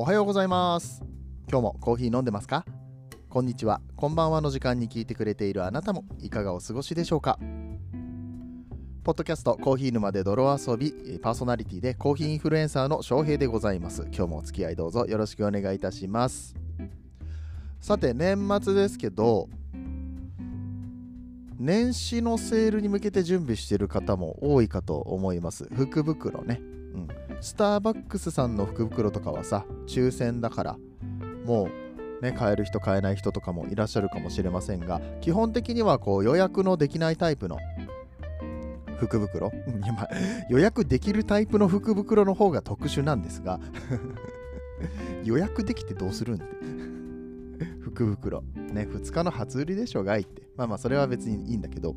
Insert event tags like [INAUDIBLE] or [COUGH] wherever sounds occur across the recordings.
おはようございます。今日もコーヒー飲んでますか？こんにちは。こんばんはの時間に聞いてくれているあなたもいかがお過ごしでしょうか？ポッドキャストコーヒー沼で泥遊びパーソナリティでコーヒーインフルエンサーの翔平でございます。今日もお付き合いどうぞよろしくお願いいたします。さて年末ですけど年始のセールに向けて準備している方も多いかと思います。福袋ね、うん、スターバックスさんの福袋とかはさ抽選だからもうね買える人買えない人とかもいらっしゃるかもしれませんが基本的にはこう予約のできないタイプの福袋？[LAUGHS] 予約できるタイプの福袋の方が特殊なんですが [LAUGHS] 予約できてどうするん？っ [LAUGHS] て福袋。ね2日の初売りでしょがいって。まあまあそれは別にいいんだけど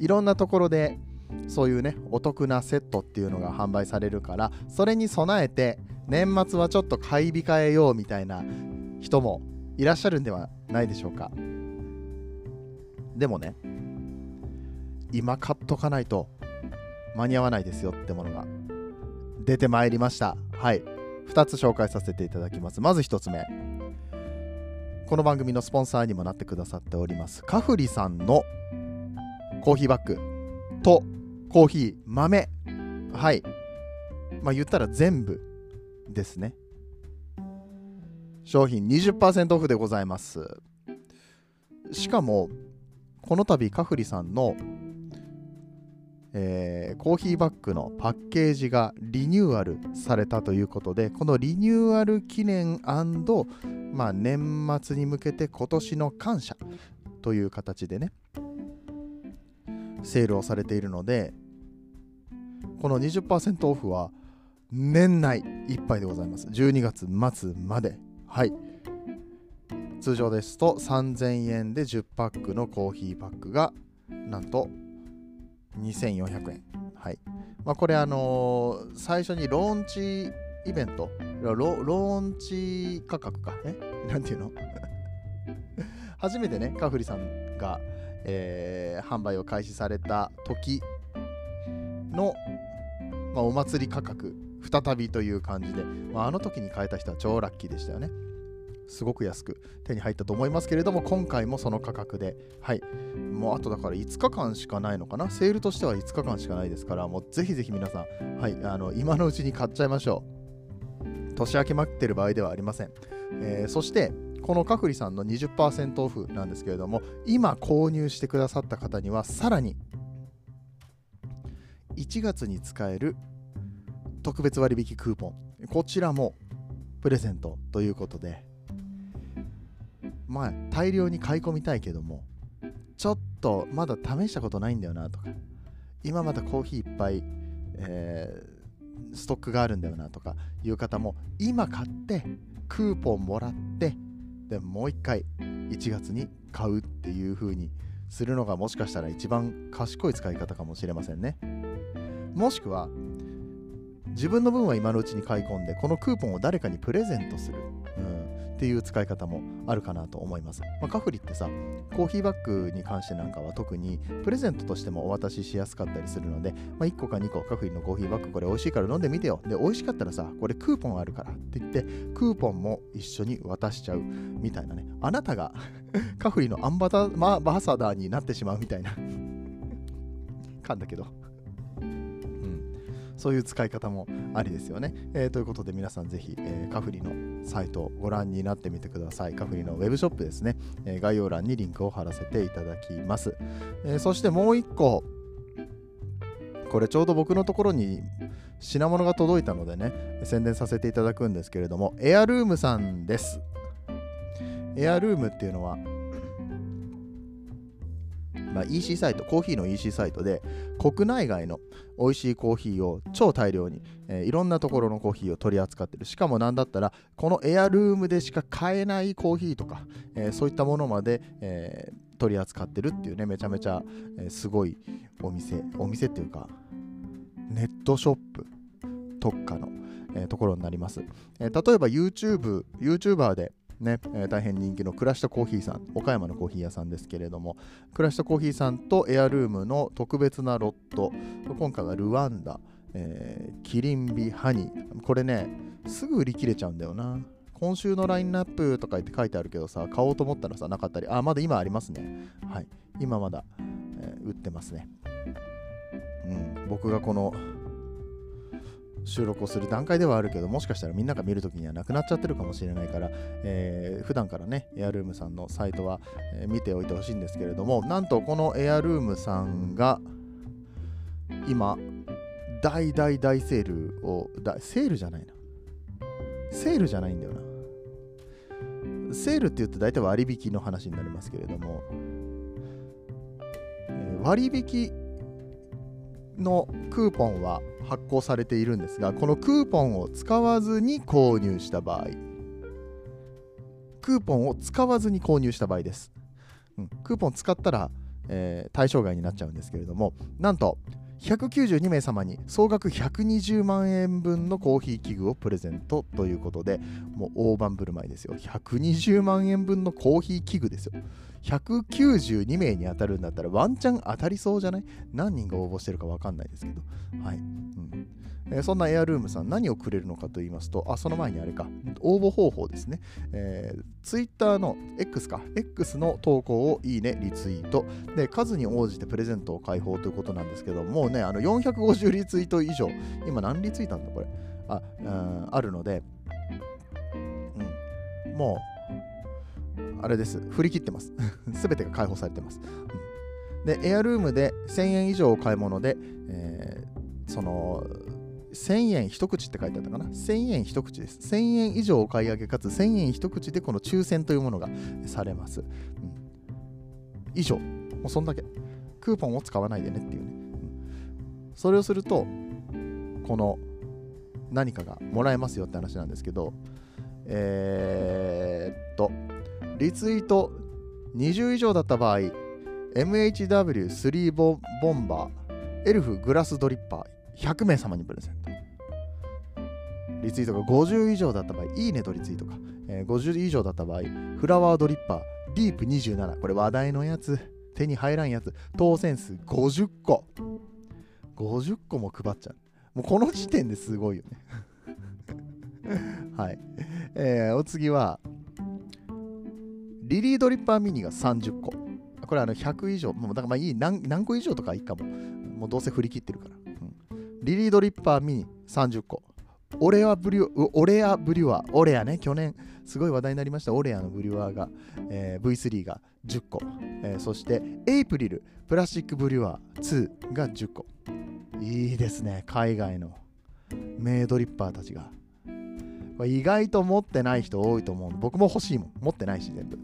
いろんなところでそういうねお得なセットっていうのが販売されるからそれに備えて年末はちょっと買い控えようみたいな人もいらっしゃるんではないでしょうか。でもね今買っとかないと間に合わないですよってものが出てまいりました。はい。2つ紹介させていただきます。まず1つ目。この番組のスポンサーにもなってくださっております。カフリさんのコーヒーバッグとコーヒー豆。はい。まあ言ったら全部ですね。商品20%オフでございます。しかもこの度カフリさんのえー、コーヒーバッグのパッケージがリニューアルされたということでこのリニューアル記念まあ、年末に向けて今年の感謝という形でねセールをされているのでこの20%オフは年内いっぱいでございます。12月末まで。はい。通常ですと3000円で10パックのコーヒーパックがなんと2400円。はい。まあこれあのー、最初にローンチイベント？ローンチ価格か？え？[LAUGHS] なんていうの？[LAUGHS] 初めてねカフリさんが、えー、販売を開始された時の、まあ、お祭り価格再びという感じで、まあ、あの時に買えた人は超ラッキーでしたよね。すごく安く手に入ったと思いますけれども今回もその価格ではい。もうあとだから5日間しかないのかな？セールとしては5日間しかないですからもうぜひぜひ皆さんはいあの今のうちに買っちゃいましょう。年明け待ってる場合ではありません。えー、そして、このカフリさんの20%オフなんですけれども、今購入してくださった方には、さらに1月に使える特別割引クーポン、こちらもプレゼントということで、まあ、大量に買い込みたいけども、ちょっとまだ試したことないんだよなとか、今まだコーヒーいっぱい、えーストックがあるんだよなとかいう方も今買ってクーポンもらってでもう一回1月に買うっていう風にするのがもしかしたら一番賢い使い方かもしれませんね。もしくは自分の分は今のうちに買い込んでこのクーポンを誰かにプレゼントする、っていう使い方もあるかなと思います、まあ、カフリってさコーヒーバッグに関してなんかは特にプレゼントとしてもお渡ししやすかったりするので、まあ、1個か2個カフリのコーヒーバッグこれ美味しいから飲んでみてよ。で美味しかったらさこれクーポンあるからって言ってクーポンも一緒に渡しちゃうみたいなね。あなたが [LAUGHS] カフリのアンバタ、まあ、バーサダーになってしまうみたいな。かんだけど。そういう使い方もありですよね。えー、ということで皆さんぜひ、えー、カフリのサイトをご覧になってみてください。カフリのウェブショップですね。えー、概要欄にリンクを貼らせていただきます。えそしてもう一個、これちょうど僕のところに品物が届いたのでね、宣伝させていただくんですけれども、エアルームさんです。エアルームっていうのは、まあ、EC サイト、コーヒーの EC サイトで、国内外の美味しいコーヒーを超大量に、えー、いろんなところのコーヒーを取り扱ってる。しかもなんだったら、このエアルームでしか買えないコーヒーとか、えー、そういったものまで、えー、取り扱ってるっていうね、めちゃめちゃ、えすごいお店、お店っていうか、ネットショップ特化の、えところになります。え例えば YouTube、YouTuber で、ね、えー、大変人気のクラシタコーヒーさん、岡山のコーヒー屋さんですけれども、クラシタコーヒーさんとエアルームの特別なロット、今回はルワンダ、えー、キリンビハニー。これね、すぐ売り切れちゃうんだよな。今週のラインナップとか言って書いてあるけどさ、買おうと思ったらさ、なかったり、あ、まだ今ありますね。はい。今まだ、えー、売ってますね。うん、僕がこの収録をする段階ではあるけど、もしかしたらみんなが見るときにはなくなっちゃってるかもしれないから、えー、普段からね、エアルームさんのサイトは、え、見ておいてほしいんですけれども、なんとこのエアルームさんが、今、大大大セールを、だセールじゃないな。セールじゃないんだよな。セールって言うと大体割引の話になりますけれども、えー、割引のクーポンは発行されているんですがこのクーポンを使わずに購入した場合。クーポンを使わずに購入した場合です、うん、クーポン使ったら、えー、対象外になっちゃうんですけれどもなんと192名様に総額120万円分のコーヒー器具をプレゼントということでもう大盤振る舞いですよ。120万円分のコーヒー器具ですよ。192名に当たるんだったらワンチャン当たりそうじゃない？何人が応募してるか分かんないですけど。はい、うん。えー、そんなエアルームさん何をくれるのかと言いますとあその前にあれか。応募方法ですね、えー、Twitter の X か。X の投稿をいいねリツイート。で数に応じてプレゼントを開放ということなんですけどもうねあの450リツイート以上。今何リツイートなんだこれ？ああるので、うん、もうあれです。振り切ってます。[LAUGHS] すべてが解放されてます。うん、で、エアルームで1000円以上お買い物で、えー、その、1000円一口って書いてあったかな ?1000 円一口です。1000円以上お買い上げかつ1000円一口でこの抽選というものがされます。うん、以上。もうそんだけ。クーポンを使わないでねっていうね。うん、それをすると、この何かがもらえますよって話なんですけど、えー、っと、リツイート20以上だった場合 MHW3 ボンバーエルフグラスドリッパー100名様にプレゼントリツイートが50以上だった場合いいねとリツイートか、えー、50以上だった場合フラワードリッパーディープ27これ話題のやつ。手に入らんやつ。当選数50個。50個も配っちゃう。もうこの時点ですごいよね。[LAUGHS] はい、えー、お次はリリードリッパーミニが30個。これあの100以上、もうだからまあいい。何、何個以上とかいいかも。もうどうせ振り切ってるから。うん、リリードリッパーミニ30個。オレアブリュオレアブリュワー、オレアね、去年すごい話題になりました、オレアのブリュワーが、えー、V3 が10個、えー、そしてエイプリル、プラスチックブリュワー2が10個。いいですね、海外の名ドリッパーたちが。意外と持ってない人多いと思う僕も欲しいもん。持ってないし、全部。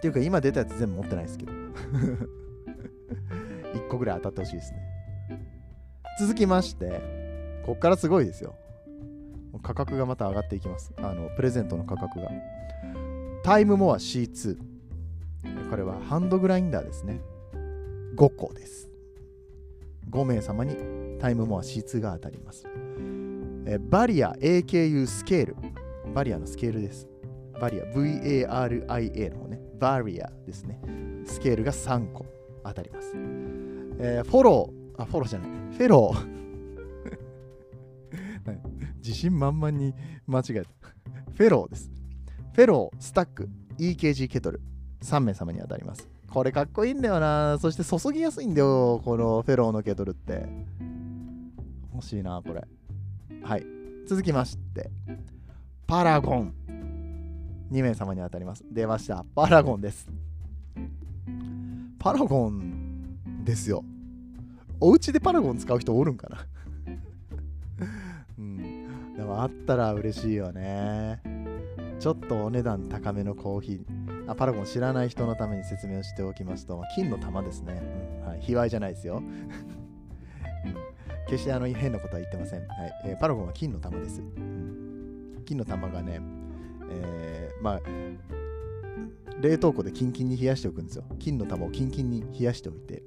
っていうか今出たやつ全部持ってないですけど [LAUGHS] 1個ぐらい当たってほしいですね続きましてこっからすごいですよ。価格がまた上がっていきます。あのプレゼントの価格が。タイムモア C2 これはハンドグラインダーですね。5個です。5名様にタイムモア C2 が当たります。えバリア AKU スケール。バリアのスケールです。バリア VARIA の方ね。バリアですね。スケールが3個当たります。えー、フォロー、あ、フォローじゃない、フェロー。自信満々に間違えた。フェローです。フェロー、スタック、EKG ケトル、3名様に当たります。これかっこいいんだよな。そして注ぎやすいんだよ、このフェローのケトルって。欲しいな、これ。はい。続きまして、パラゴン。2名様に当たります。出ました。パラゴンです。パラゴンですよ。お家でパラゴン使う人おるんかな？もあったら嬉しいよね。ちょっとお値段高めのコーヒー。あパラゴン知らない人のために説明をしておきますと、金の玉ですね。うんはい、卑猥じゃないですよ。決してあの変なことは言ってません。はいえー、パラゴンは金の玉です、うん。金の玉がね、えー、まあ、冷凍庫でキンキンに冷やしておくんですよ。金の玉をキンキンに冷やしておいて、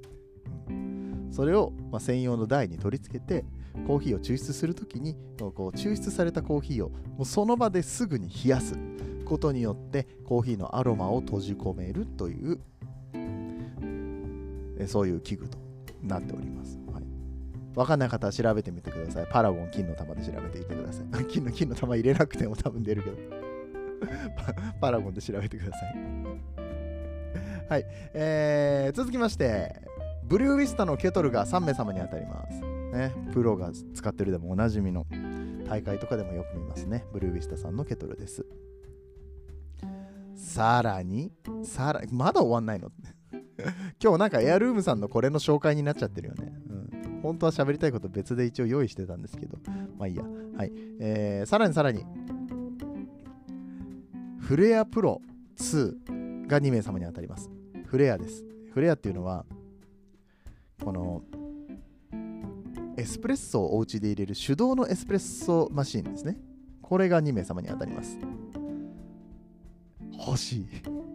うん、それを、まあ、専用の台に取り付けて、コーヒーを抽出するときにこう抽出されたコーヒーをもうその場ですぐに冷やすことによってコーヒーのアロマを閉じ込めるというそういう器具となっております。はいわかんない方は調べてみてください。パラゴン金の玉で調べてみてください。[LAUGHS] 金の金の玉入れなくても多分出るけど [LAUGHS] パ。ラゴンで調べてください。はい。えー、続きまして、ブルーウィスタのケトルが3名様に当たります。ね、プロが使ってるでもおなじみの大会とかでもよく見ますね。ブルーウィスタさんのケトルです。さらに、さらまだ終わんないの？[LAUGHS] 今日なんかエアルームさんのこれの紹介になっちゃってるよね。うん、本当は喋りたいこと別で一応用意してたんですけど、まあいいや。はい。えー、さらにさらに、フレアプロ2が2名様に当たります。フレアです。フレアっていうのは、この、エスプレッソをお家で入れる手動のエスプレッソマシンですね。これが2名様に当たります。欲しい。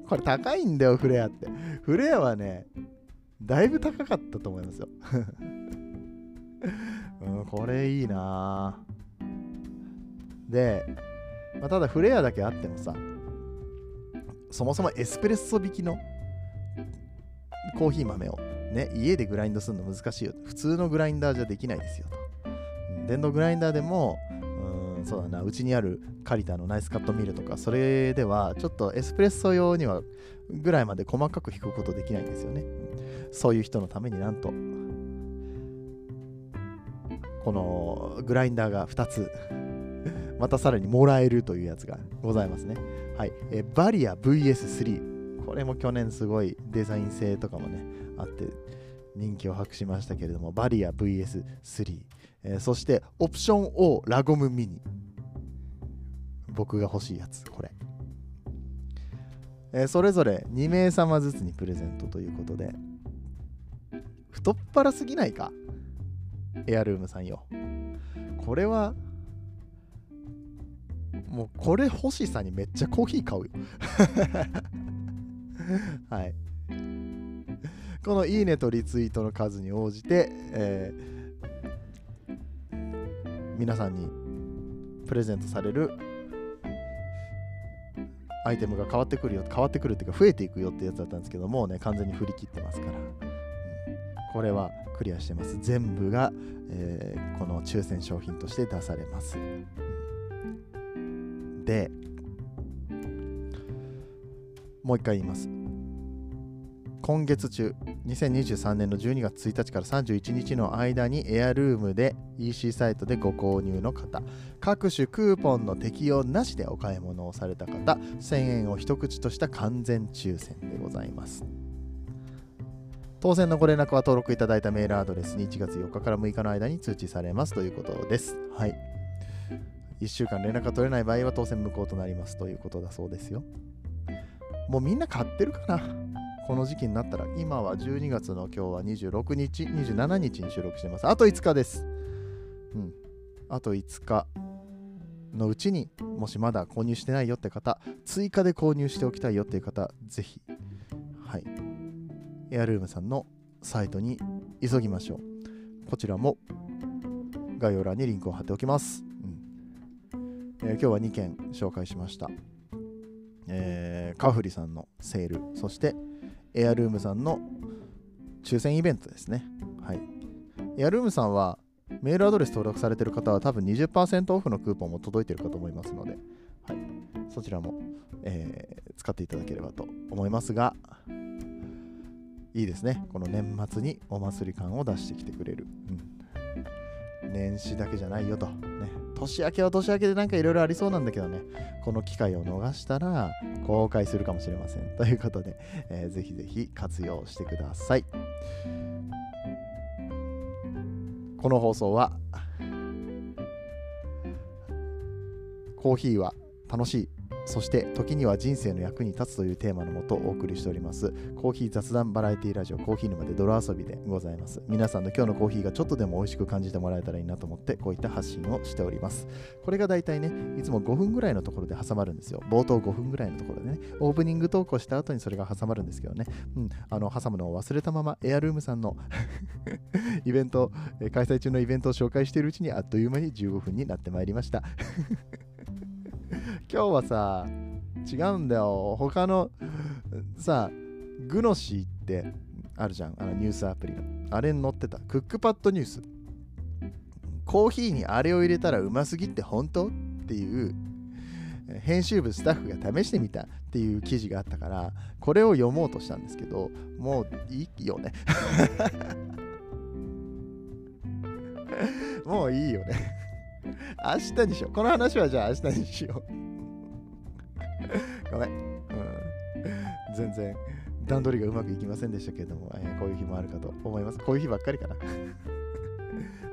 これ高いんだよ、フレアって。フレアはね、だいぶ高かったと思いますよ。[LAUGHS] うん、これいいなで、まあ、ただフレアだけあってもさ、そもそもエスプレッソ引きのコーヒー豆をね、家でグラインドするの難しいよ。普通のグラインダーじゃできないですよと。電動グラインダーでも、うん、そうだな、うちにあるカリタのナイスカットミルとか、それではちょっとエスプレッソ用にはぐらいまで細かく引くことできないんですよね。そういう人のためになんと、このグラインダーが2つ、[LAUGHS] またさらにもらえるというやつがございますね。はい。えバリア VS3。これも去年すごいデザイン性とかもね、あって人気を博しましたけれども、バリア VS3。えー、そしてオプション O ラゴムミニ。僕が欲しいやつ、これ。えー、それぞれ2名様ずつにプレゼントということで、太っ腹すぎないか？エアルームさんよ。これは、もうこれ欲しさにめっちゃコーヒー買うよ。[LAUGHS] はい。このいいねとリツイートの数に応じて、えー、皆さんにプレゼントされるアイテムが変わってくるよ変わってくるっていうか増えていくよってやつだったんですけどもうね完全に振り切ってますから、うん、これはクリアしてます。全部が、えー、この抽選商品として出されます、でもう一回言います。今月中2023年の12月1日から31日の間にエアルームで EC サイトでご購入の方各種クーポンの適用なしでお買い物をされた方1000円を一口とした完全抽選でございます。当選のご連絡は登録いただいたメールアドレスに1月4日から6日の間に通知されますということです。はい。1週間連絡が取れない場合は当選無効となりますということだそうですよ。もうみんな買ってるかな？この時期になったら、今は12月の今日は26日、27日に収録してます。あと5日です。うん。あと5日のうちにもしまだ購入してないよって方、追加で購入しておきたいよっていう方、ぜひ、はい。エアルームさんのサイトに急ぎましょう。こちらも概要欄にリンクを貼っておきます。うんえー、今日は2件紹介しました。えー、カフリさんのセール、そしてエアルームさんの抽選イベントですね。はい。エアルームさんはメールアドレス登録されている方は多分20%オフのクーポンも届いているかと思いますので、はい、そちらも、えー、使っていただければと思いますが、いいですね。この年末にお祭り感を出してきてくれる。うん、年始だけじゃないよと。ね、年明けは年明けでなんかいろいろありそうなんだけどね、この機会を逃したら後悔するかもしれません。[LAUGHS] ということで、えー、ぜひぜひ活用してください。この放送は、コーヒーは楽しいそして時には人生の役に立つというテーマのもとお送りしております。コーヒー雑談バラエティラジオコーヒー沼で泥遊びでございます。皆さんの今日のコーヒーがちょっとでも美味しく感じてもらえたらいいなと思ってこういった発信をしております。これが大体ねいつも5分ぐらいのところで挟まるんですよ。冒頭5分ぐらいのところでね。オープニングトークをした後にそれが挟まるんですけどね。うんあの挟むのを忘れたままエアルームさんの [LAUGHS] イベント開催中のイベントを紹介しているうちにあっという間に15分になってまいりました。今日はさ、違うんだよ。他の、さ、グノシーってあるじゃん。あのニュースアプリの。あれに載ってた。クックパッドニュース。コーヒーにあれを入れたらうますぎって本当？っていう編集部スタッフが試してみたっていう記事があったからこれを読もうとしたんですけどもういいよね [LAUGHS] もういいよね明日にしようこの話はじゃあ明日にしようごめん、うん、[LAUGHS] 全然段取りがうまくいきませんでしたけれども、えー、こういう日もあるかと思います。こういう日ばっかりかな。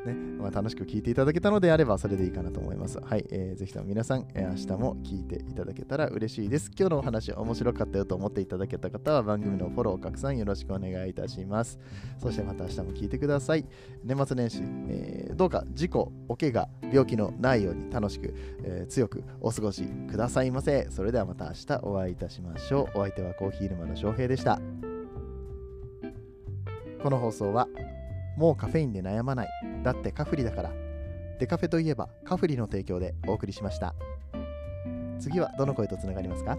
ねまあ、楽しく聞いていただけたのであればそれでいいかなと思います。はい、えー、ぜひとも皆さん、えー、明日も聞いていただけたら嬉しいです。今日のお話面白かったよと思っていただけた方は番組のフォロー拡散よろしくお願いいたします。そしてまた明日も聞いてください。年末年始、えー、どうか事故、お怪我、病気のないように楽しく、えー、強くお過ごしくださいませ。それではまた明日お会いいたしましょう。お相手はコーヒー沼の翔平でした。この放送はもうカフェインで悩まない。だってカフリだから。デカフェといえばカフリの提供でお送りしました。次はどの声とつながりますか？